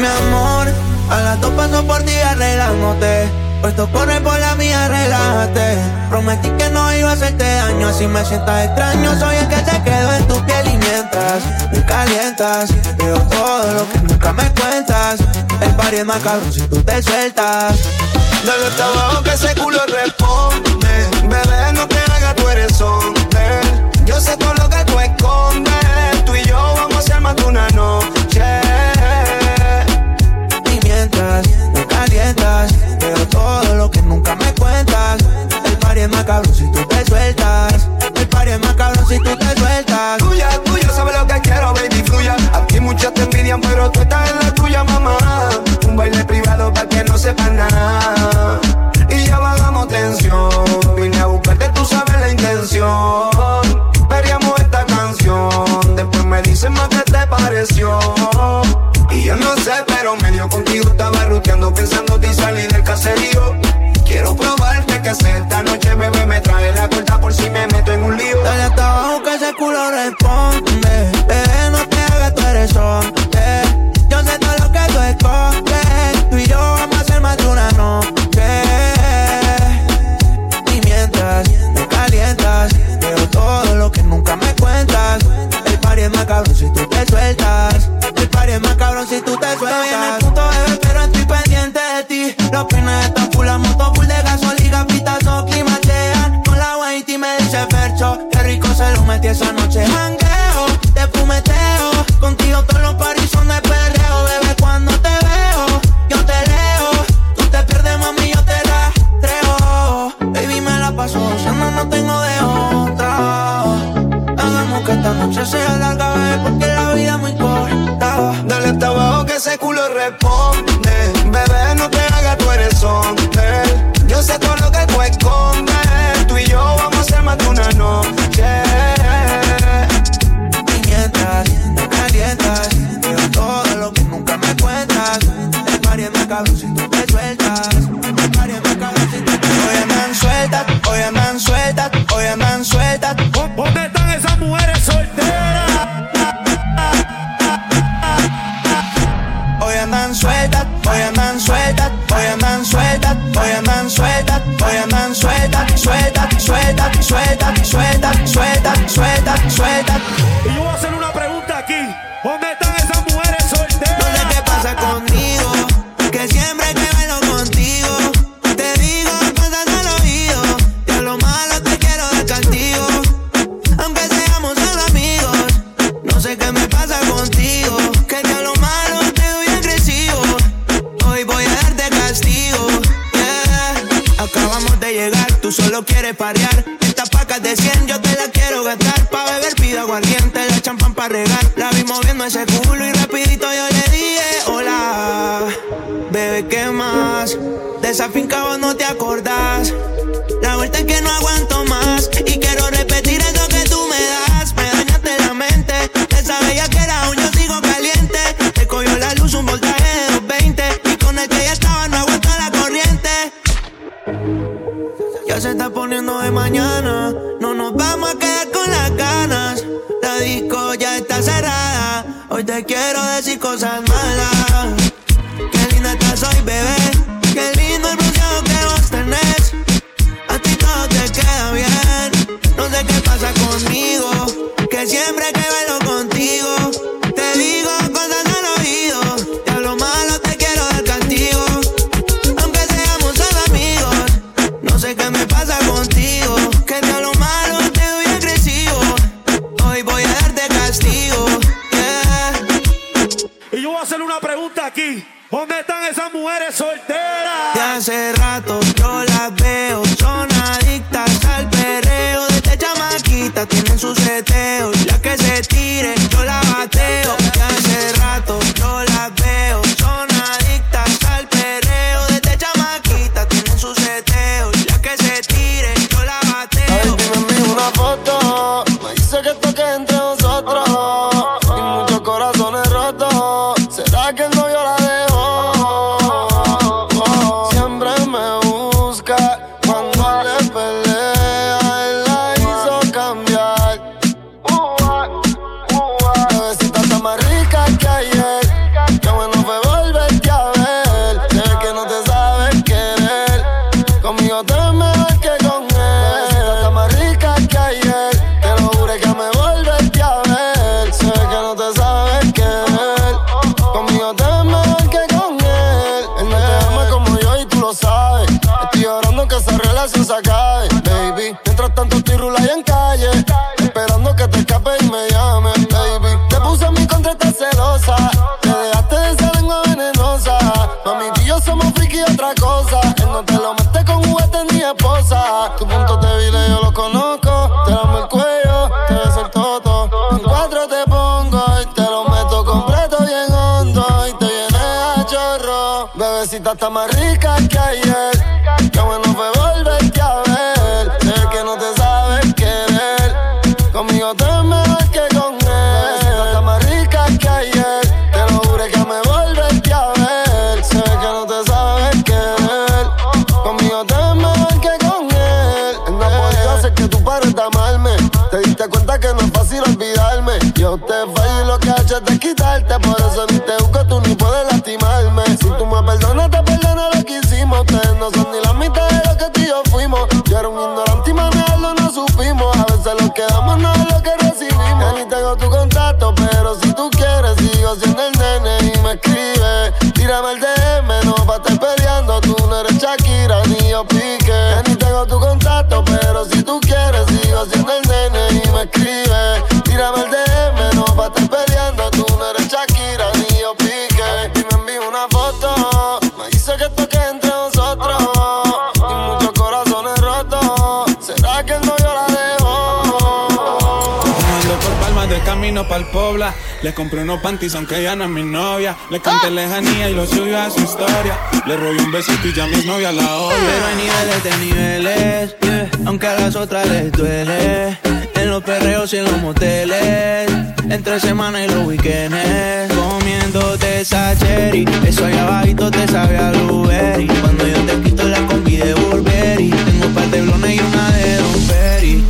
Mi amor, a las dos paso por ti arreglándote. Puesto corre por la mía, relájate. Prometí que no iba a hacerte daño. Si me sientas extraño, soy el que se quedó en tu piel y mientras me calientas. Veo todo lo que nunca me cuentas. El party es más cabrón si tú te sueltas. Dale hasta abajo que ese culo responde. Bebé, no te hagas, tú eres hombre. Yo sé todo lo que tú escondes. Tú y yo vamos a ser más de una noche. Mientras me calientas, veo todo lo que nunca me cuentas. El party es más cabrón si tú te sueltas. El party es más cabrón si tú te sueltas. Tuya, tuya, sabes lo que quiero, baby, fluya. Aquí muchos te envidian, pero tú estás en la tuya, mamá. Un baile privado para que no sepan nada. Y ya bajamos tensión. Vine a buscarte, tú sabes la intención. Esta canción. Después me dicen más qué te pareció. Y yo no sé, pero medio contigo estaba ruteando pensando y salir del caserío. Quiero probarte que sé esta noche, bebé, me trae la cuenta por si me meto en un lío. Dale hasta abajo que ese culo responde. Bebé, no te hagas, tú eres hombre. Man, sueltas, oye, man, sueltas, oye, man, sueltas, oye, man, sueltas, oye, man, sueltas, sueltas, sueltas, sueltas, sueltas, sueltas, sueltas, sueltas. Y yo voy a hacer una quiero decir cosas malas. Qué linda estás hoy, bebé, qué lindo el bronceado que vos tenés. A ti todo te queda bien, no sé qué pasa conmigo, que siempre que bailo ¿Dónde están esas mujeres solteras? De hace rato got Bebecita está más rica que ayer. Qué bueno fue volverte a ver. Sé que no te sabes querer. Conmigo te es mejor que con él. Bebecita está más rica que ayer. Te lo juro que me volverte a ver. Sé que no te sabes querer. Conmigo te es mejor que con él. No podía hacer que tú pares de amarme. Te diste cuenta que no es fácil olvidarme. Yo te fallo y lo que hecho es quitarte. Por eso tengo tu contacto, pero si tú quieres, sigo siendo el nene y me escribe. Tírame el DM, no pa' estar peleando. Tú no eres Shakira ni yo pique. Ya tengo tu contacto, camino pa'l Pobla. Le compré unos panties aunque ella no es mi novia. Le canté lejanía y lo subió a su historia. Le robé un besito y ya mi novia la odia. Pero hay niveles de niveles, yeah. aunque a las otras les duele. En los perreos y en los moteles, entre semana y los weekends. Comiéndote esa cherry, eso allá abajito te sabe a blueberry. Cuando yo te quito la combi de Burberry, tengo un par de blones y una de Don Perry.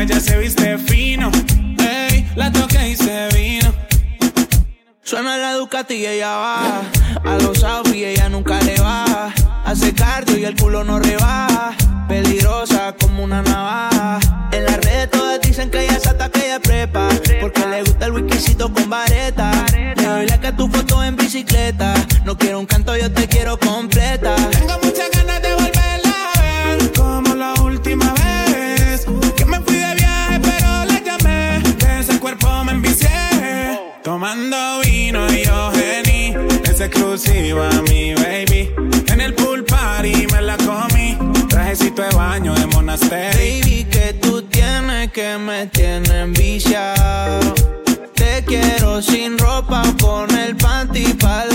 Ella se viste fino. Ey, la toqué y se vino. Suena la Ducati y ella baja. A los outfits ella nunca le baja. Hace cardio y el culo no rebaja. Peligrosa como una navaja. En las redes todas dicen que ella es hasta que ella prepa. Porque le gusta el whiskycito con vareta. Le doy like a tu foto en bicicleta. No quiero un canto, yo te quiero completa. Exclusiva mi baby. En el pool party me la comí. Trajecito de baño de monasterio. Baby, que tú tienes que me tienes viciado. Te quiero sin ropa con el panty pa'l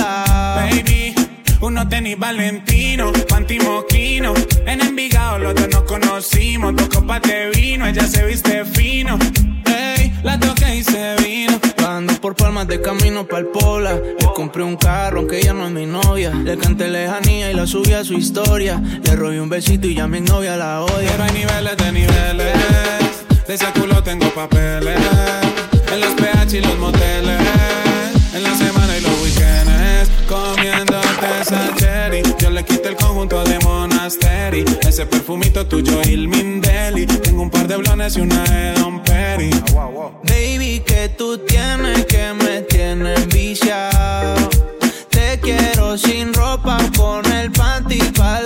baby uno tenis Valentino, panty moquino. En Envigado los dos nos conocimos Dos copas de vino, ella se viste fino. Ey, la toqué y se vino. Ando por palmas de camino pa'l Pola. Le compré un carro, aunque ella no es mi novia. Le canté lejanía y la subí a su historia. Le robé un besito y ya mi novia la odia. Pero hay niveles de niveles De ese culo tengo papeles En los PH y los moteles En la semana y Comiéndote esa cherry Yo le quité el conjunto de Monastery Ese perfumito tuyo y Mindeli Tengo un par de blones y una de Don Perry Baby, que tú tienes que me tienes viciado. Te quiero sin ropa con el panty pa'l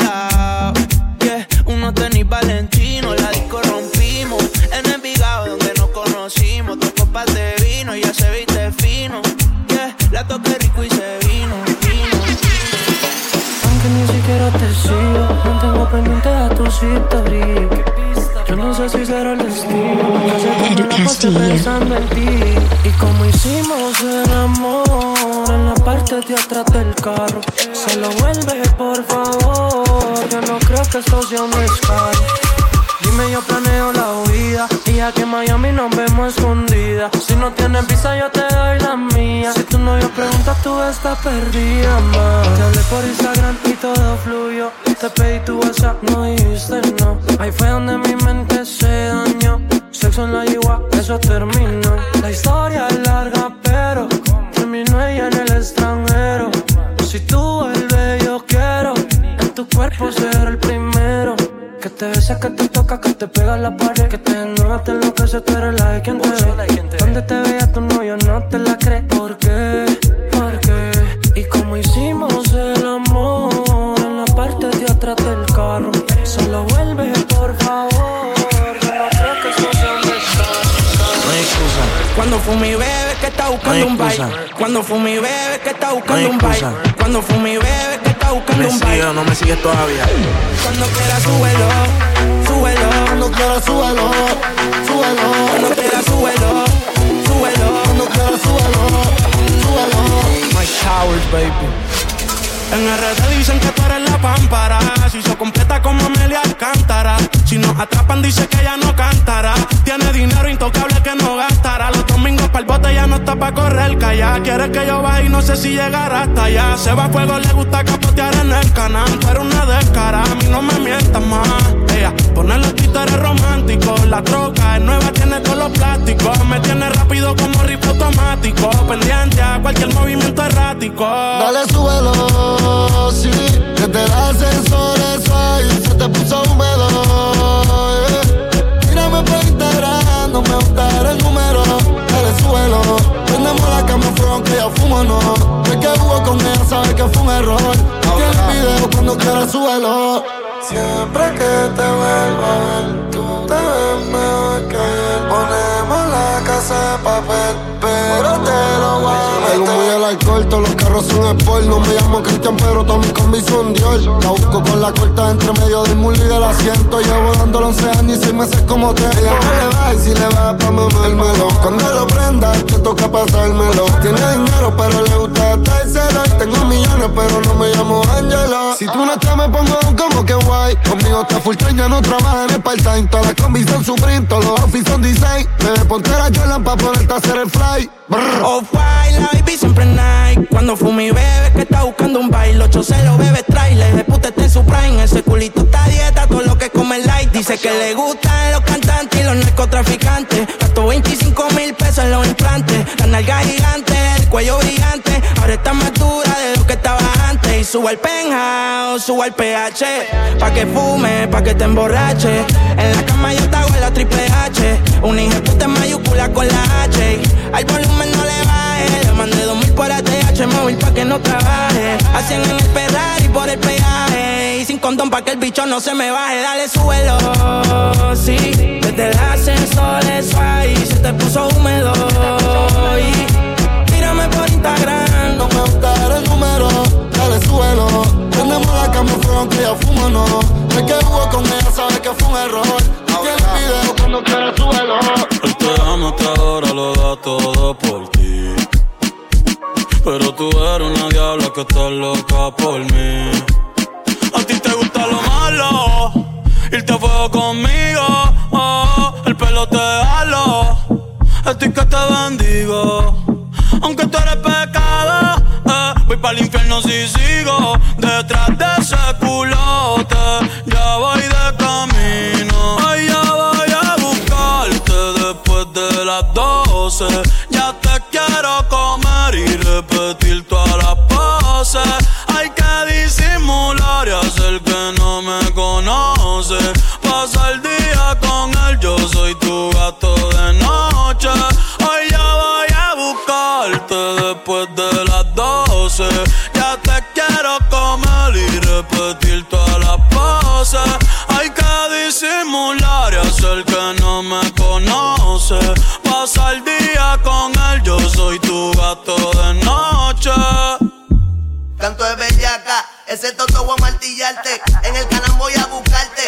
Yeah, unos tenis Valentino, la disco rompimos. En Envigado donde nos conocimos. Dos copas de vino, ya se viste fino. Yeah, la toqué siquiera te sigo, mantengo pendiente a tus historias. Yo no sé si será el destino. Ya sé que me la pasé pensando en ti. Y como hicimos el amor en la parte de atrás del carro. Se lo vuelve, por favor. Yo no creo que esto sea un descaro. Dime, yo planeo la huida. Y ya que en Miami nos vemos escondidas. Si no tienes visa, yo te doy la mía. Si tu novio pregunta, tú estás perdida, ma. Te hablé por Instagram y todo fluyó. Te pedí tu WhatsApp, no dijiste no. Ahí fue donde mi mente se dañó. Sexo en la yigua, eso terminó. La historia es larga, pero terminó ella en el extranjero. Si tú vuelves, yo quiero en tu cuerpo ser el primero. Te besa, que te toca, que te pega la pared. Que te enoja, te enloquece, tú eres la de quien te ve. Donde te vea tu novio no te la cree. ¿Por qué? ¿Por qué? Y como hicimos el amor en la parte de atrás del carro. Solo vuelve, por favor. Yo no creo que eso sea un No hay excusa. Cuando fumi bebe que está buscando un baile. Cuando fumi bebe que está buscando un baile. Cuando fumi bebe que está buscando un baile. no me sigues todavía. Cuando quieras súbelo, súbelo. Cuando quieras súbelo, súbelo. Cuando quieras súbelo, súbelo. Cuando quieras súbelo, súbelo. Mike Towers, baby. En RD dicen que tú eres la pámpara. Si se completa como Amelia Alcántara. Si nos atrapan, dice que ella no cantará. Tiene dinero intocable que no gastará. Está para correr calla. Quiere que yo vaya y no sé si llegará hasta allá. Se va a fuego, le gusta capotear en el canal. Pero una descara, a mí no me mientas más. Ella pone los títeres románticos. La troca es nueva, tiene todos los plásticos. Me tiene rápido como rifle automático. Pendiente a cualquier movimiento errático. Dale, súbelo sí. Desde el ascensor eso ahí se te puso húmedo. Yeah. Mírame por Instagram, no me gusta el número. Dale, suelo. Prendemos la cama fuego que ya fumo, no. De que hubo con ella, sabes que fue un error. Tiene el video cuando quieras, suelo. Siempre que te vuelvo a ver, tú te ves mejor que ayer. Ponemos la casa de papel, pero te lo voy a meter. El alcohol, todos los carros son sport. No me llamo Cristian, pero todos mis combis son Dior. La busco con la corta entre medio del mulo y del asiento. Llevo dándolo 11 años y 6 meses como te. Ella no le va y si le va pa' mamármelo. Cuando lo prenda, te toca pasármelo. Tiene dinero, pero le gusta estárselo. Tengo millones, pero no me llamo Angela. Si tú no estás, me pongo como que guay. Conmigo está full time, ya no trabaja en el part-time. Todas las combis son Supreme, todos los outfits son design. Me ponte la Jordan pa' ponerte a hacer el fly. Oh, white, la baby siempre night. Cuando fumi bebe que está buscando un baile. Ocho se lo bebe trailer. De puta está en su prime. Ese culito está dieta, todo lo que come light. Dice que le gustan los cantantes y los narcotraficantes. Gastó 25 mil pesos en los implantes. La nalga gigante, el cuello brillante. Ahora está más dura de lo que estaba antes. Y subo al penthouse, subo al PH. Pa' que fume, pa' que te emborrache. En la cama yo te hago la triple H. Un hijo puta mayúscula con la H. Al volumen no le baje. Mandé dos mil por ATH móvil pa' que no trabaje. Hacen en el Ferrari por el peaje. Y sin condón pa' que el bicho no se me baje. Dale suelo, sí. Desde el ascensor eso ahí se te puso húmedo. Y tírame por Instagram. No me gusta el número, dale suelo. Prendemos la cama fuego que ya fumo, no. De que hubo con ella, sabes que fue un error. Tiene el video cuando quieras, suelo. Te ama hasta ahora, lo da todo por ti. Pero tú eres una diabla que está loca por mí. A ti te gusta lo malo, irte a fuego conmigo. Oh, el pelo te halo, ti que te bendigo. Aunque tú eres pecado, eh, voy para el infierno si sigo ese toto a martillarte. En el canal voy a buscarte.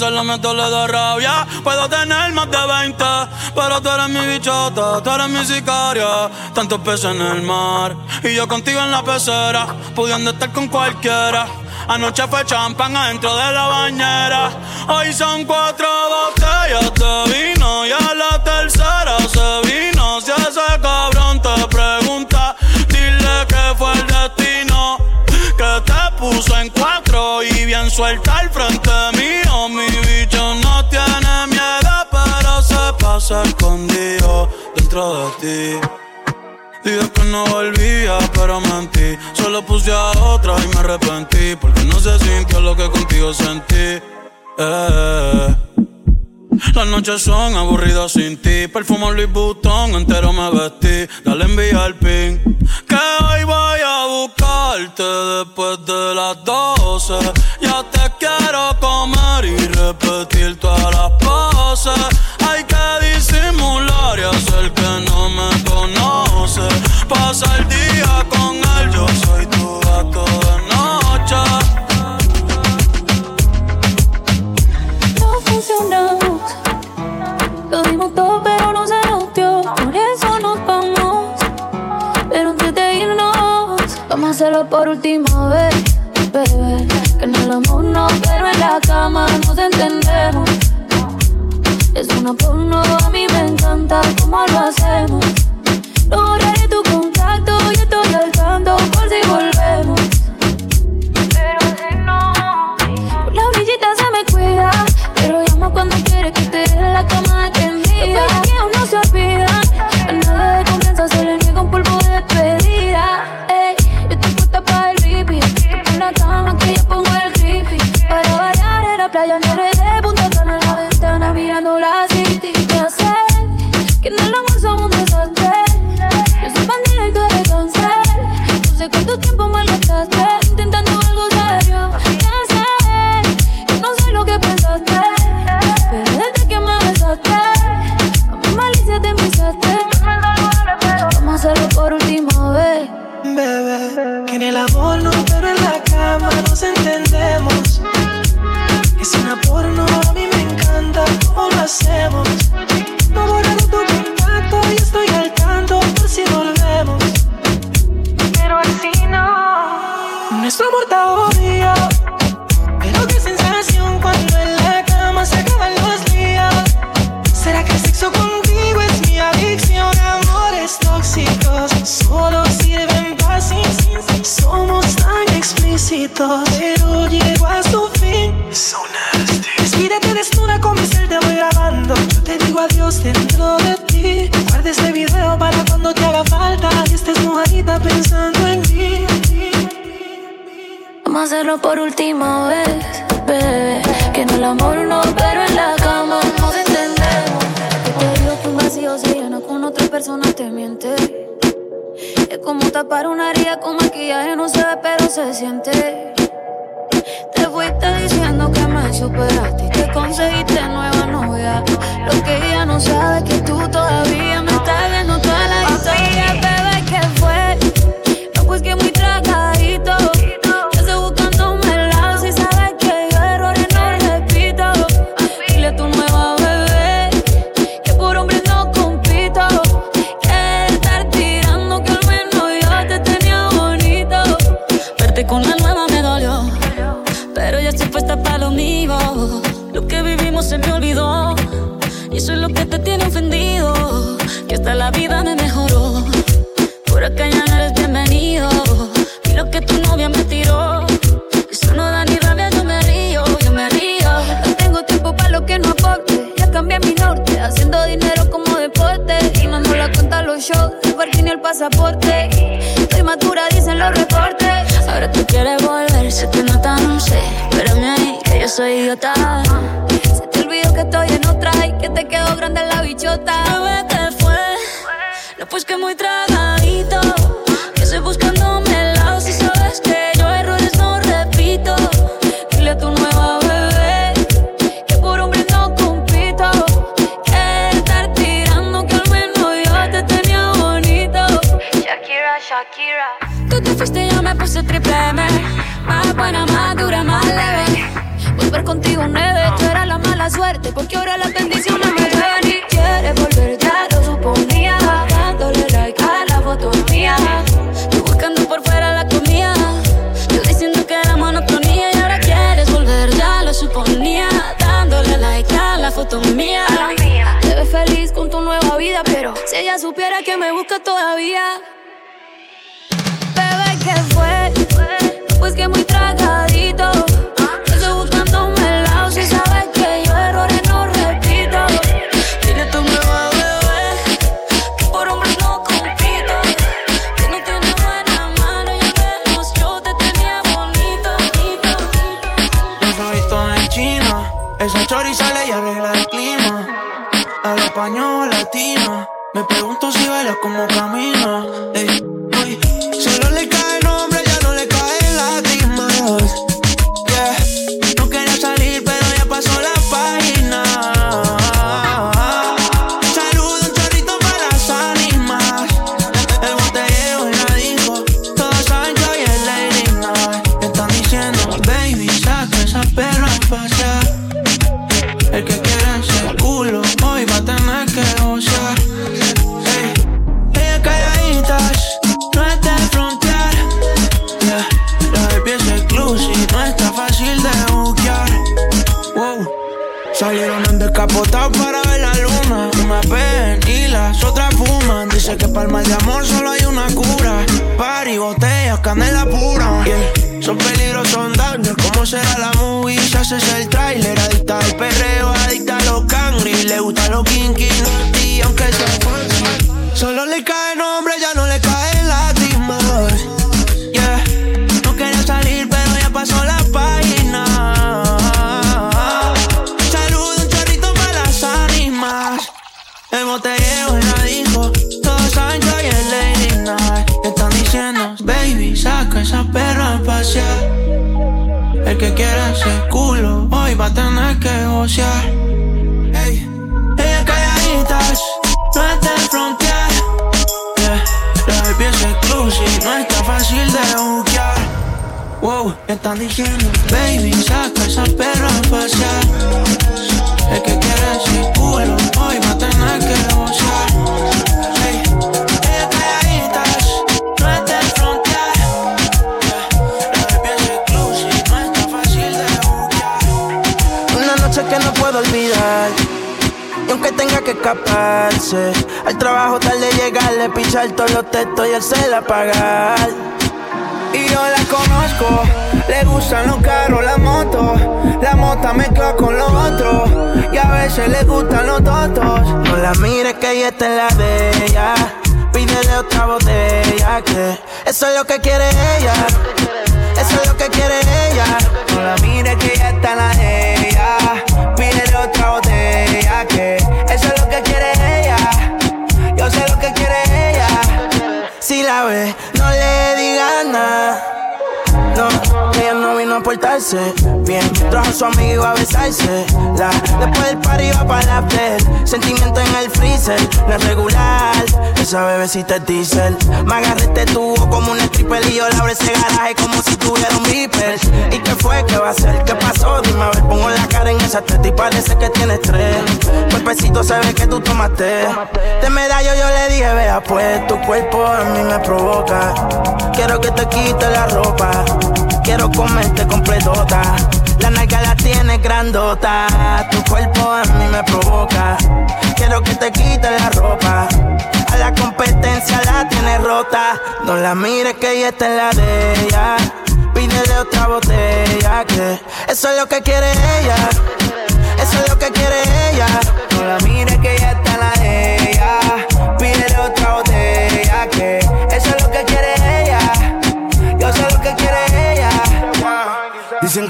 No meto, le da rabia. Puedo tener más de 20, pero tú eres mi bichota, tú eres mi sicaria. Tantos peces en el mar y yo contigo en la pecera, pudiendo estar con cualquiera. Anoche fue champán adentro de la bañera. Hoy son cuatro botellas de vino y a la tercera se vino. Si ese cabrón te pregunta, dile que fue el destino que te puso en cuatro y bien suelta al frente Mi bicho no tiene miedo, pero se pasa escondido dentro de ti. Dije que no volvía, pero mentí. Solo puse a otra y me arrepentí. Porque no se sintió lo que contigo sentí. Eh. Las noches son aburridas sin ti. Perfumo Louis Vuitton, entero me vestí. Dale envía el pin. Que hoy voy a buscarte después de las 12. Ya te quiero comer y repetir todas las poses. Hay que disimular y hacer que no me conoce. Pasa el día con él, yo soy tu gato de noche. No funcionó. Lo dimos todo, pero no se nos. Por eso nos vamos. Pero antes de irnos, vamos a hacerlo por última vez, bebé. Que en el amor no, pero en la cama nos entendemos. Es una porno, a mí me encanta cómo lo hacemos. Hacerlo por última vez, bebé. Que en el amor no, pero en la cama nos entendemos. Te digo que un vacío se llena con otra persona, te miente. Es como tapar una herida con maquillaje, no se ve, pero se siente. Te fuiste diciendo que me superaste y te conseguiste nueva novia. Lo que ella no sabe es que tú todavía me estás viendo toda la historia, bebé, ¿qué fue? No, pues que muy tragadito. Se me olvidó, y eso es lo que te tiene ofendido. Que hasta la vida me mejoró, por acá ya no eres bienvenido. Y lo que tu novia me tiró, eso no da ni rabia, yo me río, yo me río. No tengo tiempo para lo que no aporte. Ya cambié mi norte, haciendo dinero como deporte. Y no nos la cuenta los shows, el parking y el pasaporte. Estoy madura, dicen los reportes. Ahora tú quieres volver, te nota, no sé. Espérame ahí, que yo soy idiota. Que estoy en otra y que te quedó grande la bichota. Bebé, ¿qué fue? No, pues que muy tragadito. Que estoy buscándome el lado si sabes que yo errores no repito. Dile a tu nueva bebé que por hombre no compito. Que estar tirando que al menos yo te tenía bonito. Shakira, Shakira. Tú te fuiste y yo me puse triple M. Más buena, más dura, más leve. Suerte porque ahora las bendiciones me ven y quiere volver, ya lo suponía. Dándole like a la foto mía. Tú buscando por fuera la comida. Yo diciendo que era monotonía y ahora quieres volver, ya lo suponía. Dándole like a la foto mía. Te ves feliz con tu nueva vida, pero si ella supiera que me busca todavía. Bebé, ¿qué fue? Pues que muy tragadito. Me pregunto si baila como que quiera ese culo, hoy va a tener que gocear. Ey, ella calladitas, no está de frontear. Yeah, la baby es exclusive, no está fácil de buquear. Wow, están diciendo, baby, saca esa perra a pasear. El que quiere ese culo, hoy va a tener que que escaparse, al trabajo tarde llegar, le pichar todos los textos y el cel apagar. Y yo la conozco, le gustan los carros, la moto, la mota mezcla con los otros, y a veces le gustan los totos. No la mires que ella está en la de ella. Pídele otra botella que eso es lo que quiere ella. Eso es lo que quiere ella. No la mires que ya está en la portarse bien. Trajo a su amigo iba a besarse. La, después del party iba para la after. Sentimiento en el freezer, no es regular. Esa bebecita es diesel. Me agarré este tubo como un stripper y yo le abro ese garaje como si tuviera un beeper. ¿Y qué fue? ¿Qué va a hacer? ¿Qué pasó? Dime a ver, pongo la cara en esa teta y parece que tiene estrés. Cuerpecito se ve que tú tomaste. De medallo yo le dije, vea pues, tu cuerpo a mí me provoca. Quiero que te quite la ropa. Quiero comerte completota. La nalga la tienes grandota. Tu cuerpo a mí me provoca. Quiero que te quite la ropa. A la competencia la tienes rota. No la mires que ella está en la de ella. Pídele otra botella que eso es lo que quiere ella. Eso es lo que quiere ella. No la mires que ya está en la de ella.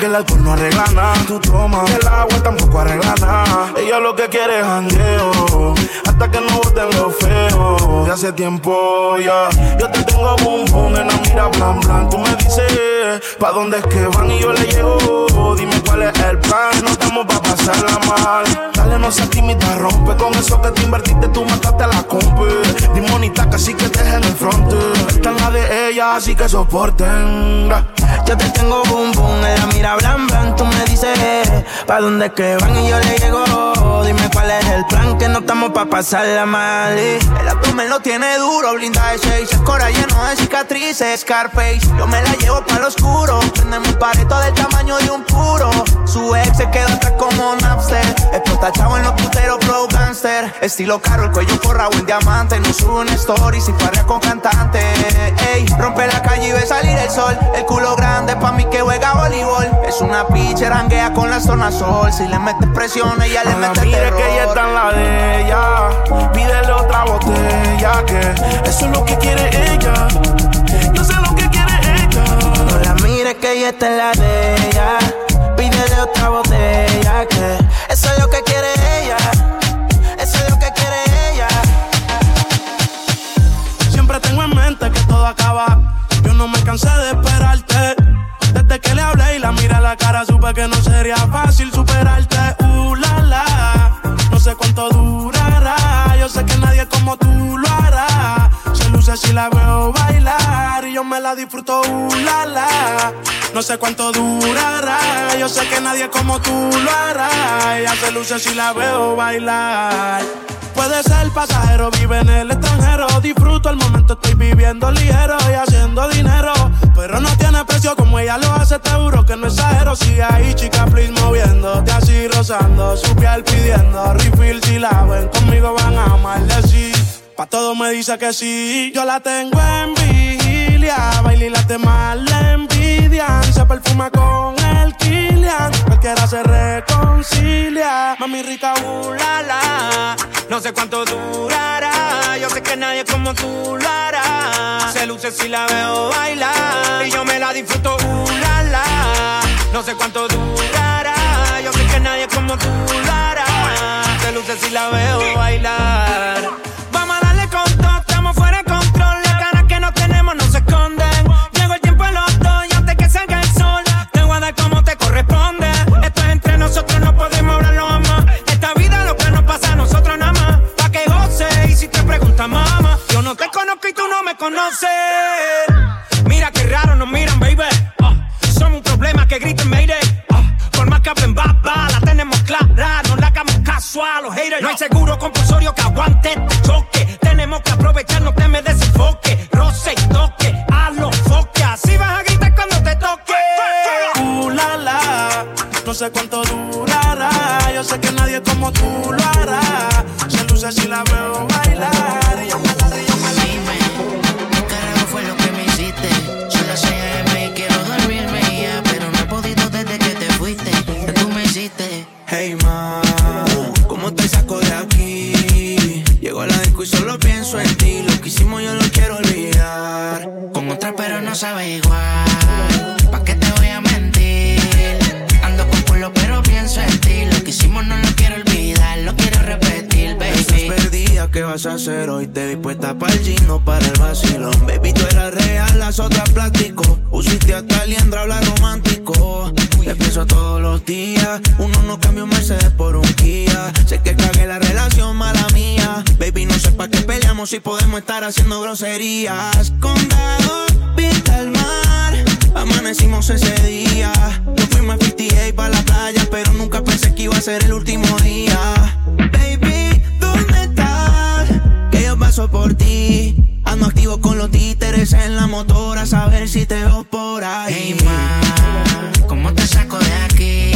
Que el alcohol no arregla nada. Tú tomas, el agua tampoco arregla nada. Ella lo que quiere es jangueo. Hasta que no boten lo feo. De hace tiempo ya. Yo te tengo boom boom en la mira blan blan. Tú me dices, ¿pa' dónde es que van? Y yo le llego. Dime cuál es el plan. No estamos pa' pasarla mal. Dale, no seas tímida, rompe. Con eso que te invertiste, tú mataste a la compa. Dimonita, casi que te en el front. Esta es la de ella, así que soporten. Yo te tengo boom boom en la mira blan blan. Tú me dices, pa' dónde que van y yo le llego. Dime cuál es el plan, que no estamos pa' pasarla mal. El abdomen lo tiene duro, blinda de seis. El cora lleno de cicatrices, Scarface. Yo me la llevo para lo oscuro. Tenemos un pareto del tamaño de un puro. Su ex se quedó atrás como Napster. Explota chavo en los puteros, pro gangster. Estilo caro, el cuello forrado en diamante. No sube una story si parrea con cantante. Ey, rompe la calle y ve salir el sol. El culo grande pa' mí que juega voleibol. Es una pitcher, ranguea con la zona sol. Si le metes presión, ella le mete mire terror. que ella está en la de ella. Pídele otra botella que eso es lo que quiere ella. No sé lo que quiere ella. Mires que ella está la de ella. Pídele otra botella que eso es lo que quiere ella. Eso es lo que quiere ella. Siempre tengo en mente que todo acaba. Yo no me cansé de esperarte. Desde que le hablé y la miré a la cara, supe que no sería fácil superarte. Uh, la, la. No sé cuánto durará. Yo sé que nadie como tú. Luce si la veo bailar y yo me la disfruto. Uh, la. No sé cuánto durará. Yo sé que nadie como tú lo hará. Ella se luce si la veo bailar. Puede ser pasajero, vive en el extranjero. Disfruto el momento, estoy viviendo ligero y haciendo dinero. Pero no tiene precio como ella lo hace, te juro que no exagero. Sigue ahí, chica, please, moviéndote así, rozando. Su piel pidiendo refill si la ven conmigo van a maldecir. Pa' todo me dice que sí, yo la tengo en vigilia. Baila y la temas le envidian. Se perfuma con el Kilian. Cualquiera se reconcilia. Mami rica, uh, la, la. No sé cuánto durará, yo sé que nadie como tú lo hará. Se luce si la veo bailar y yo me la disfruto, uh, la, la. No sé cuánto durará, yo sé que nadie como tú lo hará. Se luce si la veo bailar. Nosotros, no podemos hablarlo más. Esta vida lo que nos pasa a nosotros nada más. Pa' que goce y si te preguntas, mamá, yo no te conozco y tú no me conoces. Mira qué raro nos miran, baby. Ah, somos un problema que griten Mayday. Ah, por más que hablen baba, la tenemos clara. No la hagamos caso a los haters. No hay seguro compulsorio que aguante este choque. Tenemos que aprovechar, no te me desenfoque. Roce y toque, a los foques. Así vas a gritar cuando te toque. Uh, la, la. No sé cuánto durará. Como tú lo hará. Se luce si la veo bailar. Yo me la, yo me la. ¿Qué carajo fue lo que me hiciste? Son las 6 a.m. y quiero dormirme ya, pero no he podido desde que te fuiste. Que tú me hiciste. Hey ma, ¿cómo te saco de aquí? Llego a la disco y solo pienso en ti. Lo que hicimos yo lo quiero olvidar. Con otra pero no sabe igual. Vas a hacer hoy? Te vi puesta para el gym, no para el vacilón. Baby, tú eras real, las otras plástico. Usiste hasta liendra, habla romántico. Te pienso todos los días. Uno no cambia un Mercedes por un Kia. Sé que cagué la relación, mala mía. Baby, no sé para qué peleamos si podemos estar haciendo groserías. Condado, vista al mar. Amanecimos ese día. Nos fuimos a 58 para la playa, pero nunca pensé que iba a ser el último día. Paso por ti. Ando activo con los títeres en la motora, a saber si te veo por ahí. Hey ma, ¿cómo te saco de aquí?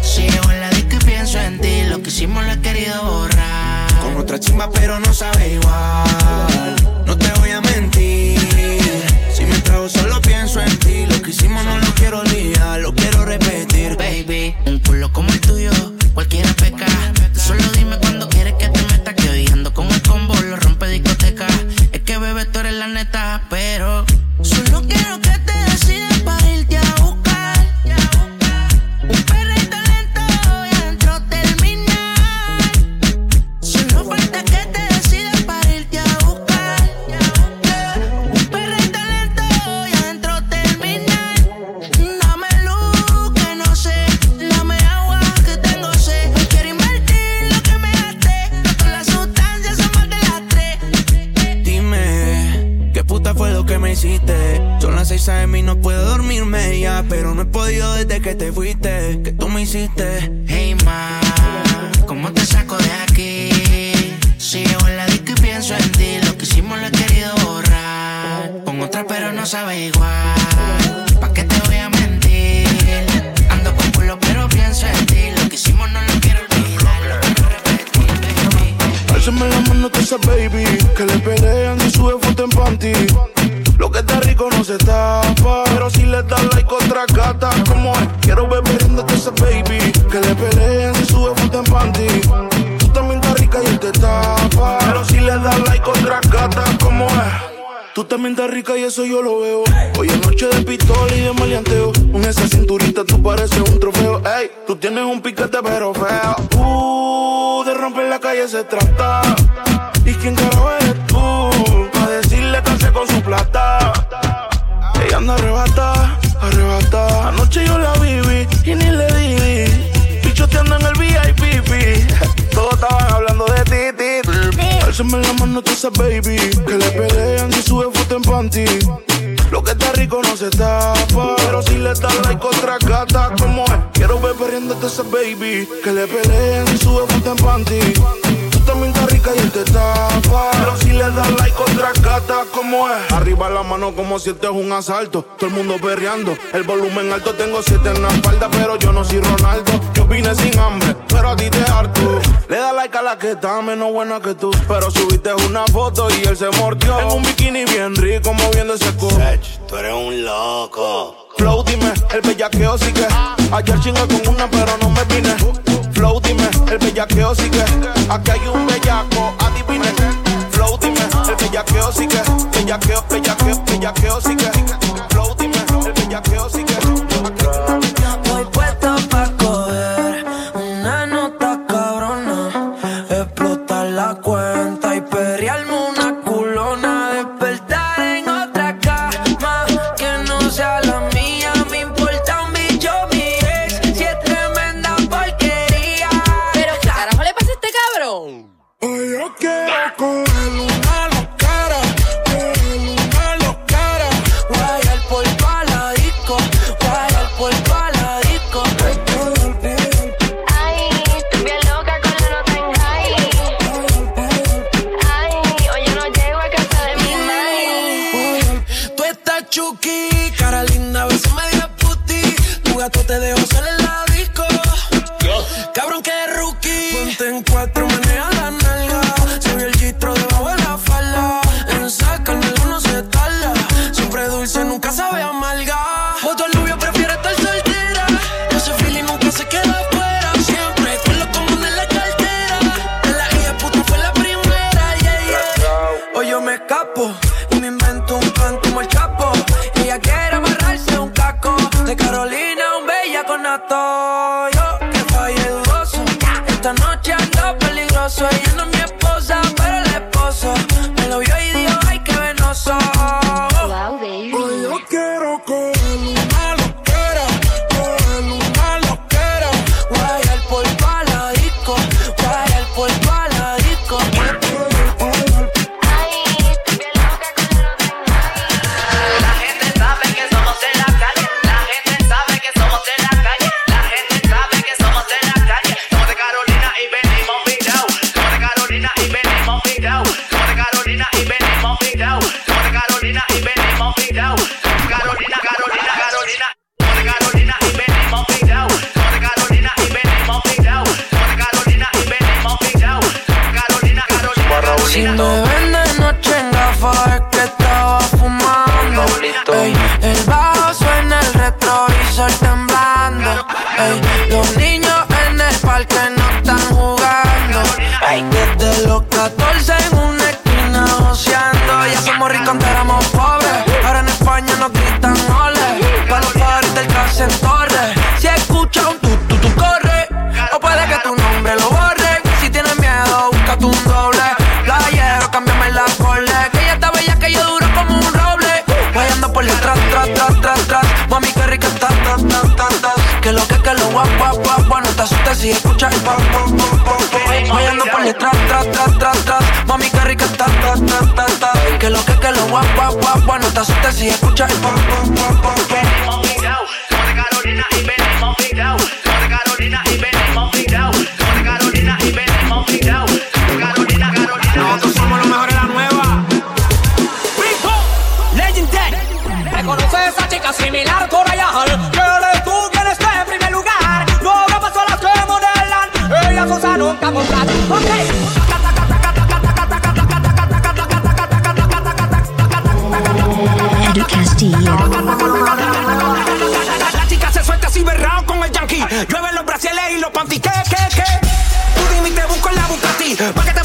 Si llego en la disco y pienso en ti, lo que hicimos lo he querido borrar. Con otra chimba, pero no sabe igual. No te voy a mentir. Si me trago, solo pienso en ti. Lo que hicimos no lo quiero olvidar, lo quiero repetir. Baby, un culo como el tuyo, cualquiera peca. Solo dime cuando quieres que te Tú también estás rica y eso yo lo veo. Hoy es noche de pistola y de maleanteo. Con esa cinturita tú pareces un trofeo. Ey, tú tienes un piquete pero feo. Uh, de romper la calle se trata. ¿Y quién carajo eres tú? Pa' decirle cansé con su plata. Ella anda arrebata, arrebata. Anoche yo la viví y ni le di Dame la mano tú esa baby Que le pelean si sube foto en panty. Lo que está rico no se tapa Pero si le das like otra gata Como es Quiero ver perdiéndote esa baby Que le pelean si sube foto en panty y él tapa. Pero si le das like contra cata, ¿cómo es? Arriba la mano como si este es un asalto. Todo el mundo perreando, el volumen alto. Tengo siete en la espalda, pero yo no soy Ronaldo. Yo vine sin hambre, pero a ti te harto. Le da like a la que está menos buena que tú. Pero subiste una foto y él se mordió. En un bikini bien rico, moviendo ese culo. tú eres un loco. Flow, dime, el bellaqueo sigue. Ayer chingo con una, pero no me vine. Flow, dime, el bellaqueo sigue. Aquí hay un bellaco, adivine. Flow, dime, el bellaqueo sigue. Bellaqueo, bellaqueo, bellaqueo sigue. Los 14 en una guap, guap, guap, guap. No te asustes si escuchas el pam, pam, pam, pam. Voy por detrás, tras, tras, tras, tras. Mami, qué rica está, ta, ta, ta, ta. Que lo que, que lo guap, guap, guap, guap. No te asustes si escuchas el pam, pam, pam, pam. Carolina y. Carolina Nosotros somos los mejores de la nueva. Pico, Legendary. Me conoces a esa chica similar, Ok. Edu Castillo. La chica se suelta así berrao con el yankee. Llueven los brasiles y los panty. ¿Qué, qué, qué? Tú dime te busco en la Bugatti. Pa' que te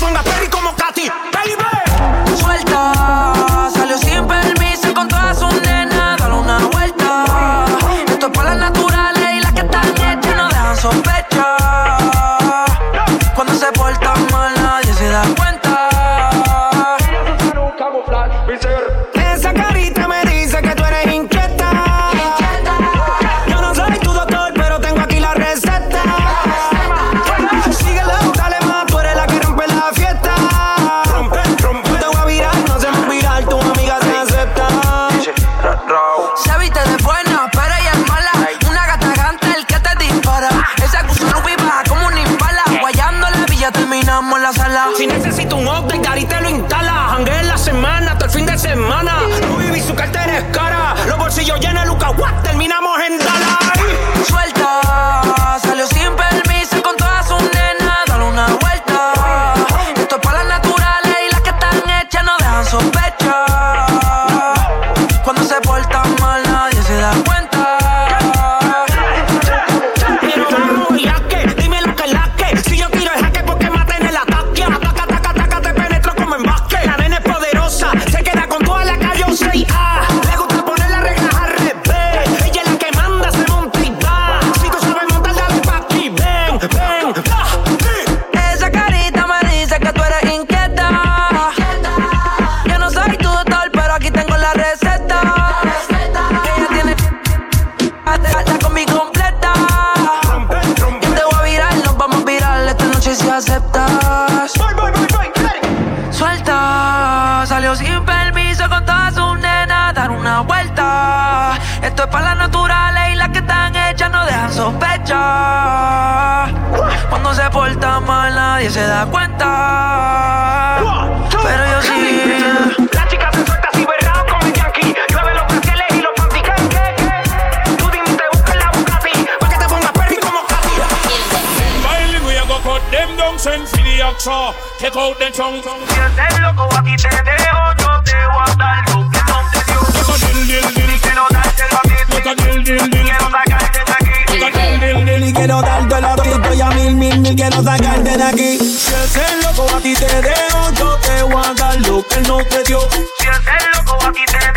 Tongue. Si eres loco, a ti te dejo, yo te voy a dar lo que no te dio. Look a dill, dill, dill. Y quiero dártelo a ti. Quiero sacarte de aquí. Look a dill, dill, dill. Y quiero estoy a mil, mil, mil, quiero sacarte de aquí. Si loco a ti te dejo, yo te voy a dar lo que no te dio. Si eres loco, a ti te dejo,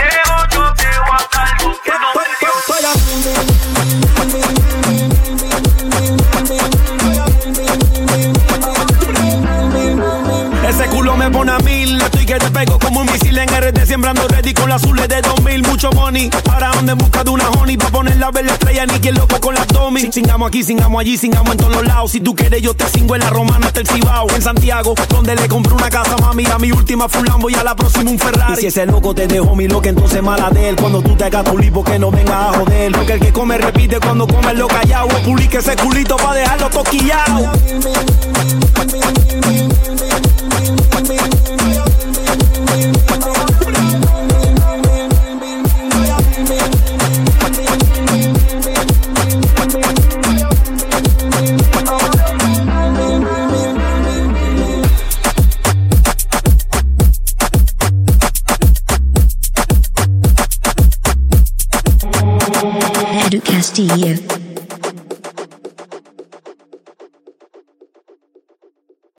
que te pego como un misil en RD Sembrando ready con las azules de 2000 Mucho money, para donde en busca de una honey Pa' poner la estrella, ni quien loco con las domi Singamos aquí, singamos allí, singamos en todos los lados. Si tú quieres yo te singo en la romana hasta el Cibao. En Santiago, donde le compré una casa mami A mi última fue un Lambo y a la próxima un Ferrari. Y si ese loco te dejó mi loca, entonces mala de él. Cuando tú te hagas tu lipo que no venga a joder. Porque el que come repite cuando come lo callado Publique ese culito pa' dejarlo toquillado